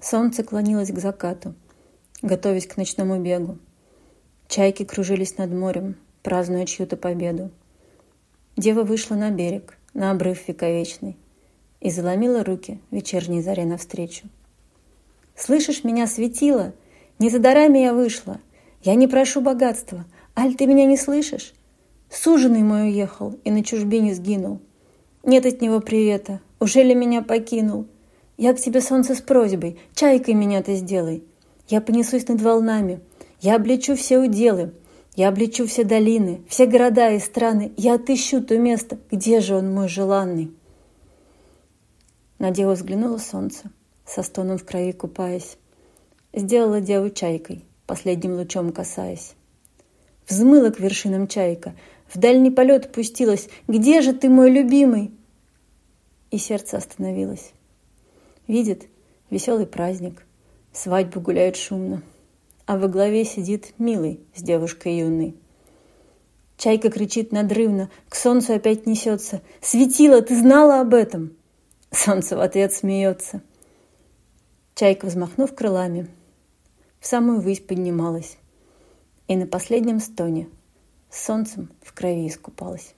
Солнце клонилось к закату, готовясь к ночному бегу. Чайки кружились над морем, празднуя чью-то победу. Дева вышла на берег, на обрыв вековечный, и заломила руки вечерней заре навстречу. «Слышишь меня, светило? Не за дарами я вышла. Я не прошу богатства. Аль, ты меня не слышишь? Суженый мой уехал и на чужбине сгинул. Нет от него привета. Уже ли меня покинул? Я к тебе, солнце, с просьбой. Чайкой меня ты сделай. Я понесусь над волнами. Я облечу все уделы. Я облечу все долины, все города и страны. Я отыщу то место, где же он мой желанный. На деву взглянуло солнце, со стоном в крови купаясь. Сделала деву чайкой, последним лучом касаясь. Взмыла к вершинам чайка, в дальний полет пустилась. «Где же ты, мой любимый?» И сердце остановилось. Видит веселый праздник, свадьбу гуляют шумно, а во главе сидит милый с девушкой юной. Чайка кричит надрывно, к солнцу опять несется. «Светило, ты знала об этом?» Солнце в ответ смеется. Чайка, взмахнув крылами, в самую высь поднималась и на последнем стоне с солнцем в крови искупалась.